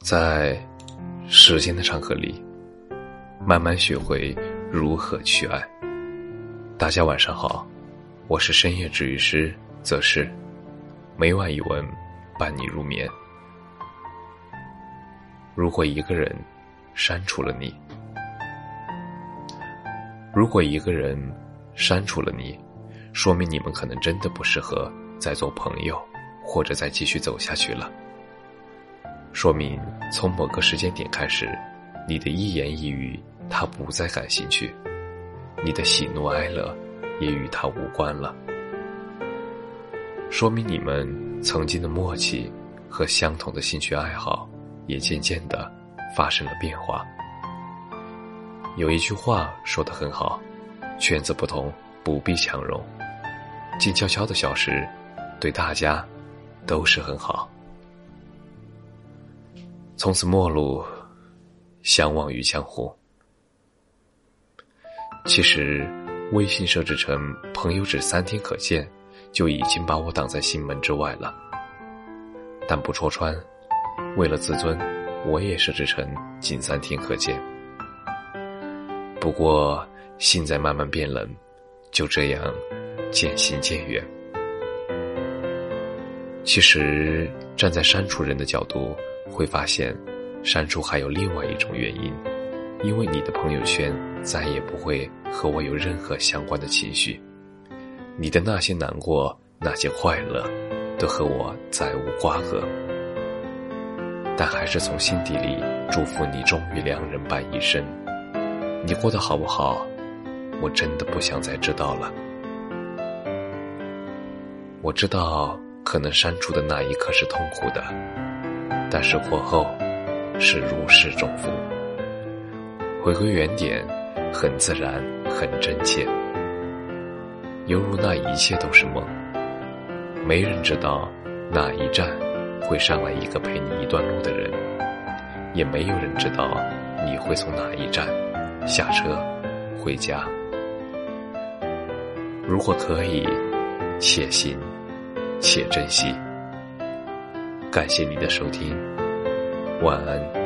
在时间的长河里，慢慢学会如何去爱。大家晚上好，我是深夜治愈师则是，每晚一文伴你入眠。如果一个人删除了你，如果一个人删除了你，说明你们可能真的不适合再做朋友，或者再继续走下去了。说明从某个时间点开始，你的一言一语他不再感兴趣，你的喜怒哀乐也与他无关了。说明你们曾经的默契和相同的兴趣爱好也渐渐的发生了变化。有一句话说的很好：圈子不同，不必强融，静悄悄的消失，对大家都是很好。从此陌路，相忘于江湖。其实，微信设置成朋友只三天可见，就已经把我挡在心门之外了。但不戳穿，为了自尊，我也设置成仅三天可见。不过，心在慢慢变冷，就这样渐行渐远。其实，站在删除人的角度。会发现，删除还有另外一种原因，因为你的朋友圈再也不会和我有任何相关的情绪，你的那些难过、那些快乐，都和我再无瓜葛。但还是从心底里祝福你，终于良人伴一生。你过得好不好？我真的不想再知道了。我知道，可能删除的那一刻是痛苦的。但是过后，是如释重负，回归原点，很自然，很真切，犹如那一切都是梦。没人知道哪一站会上来一个陪你一段路的人，也没有人知道你会从哪一站下车回家。如果可以，且行且珍惜。感谢您的收听，晚安。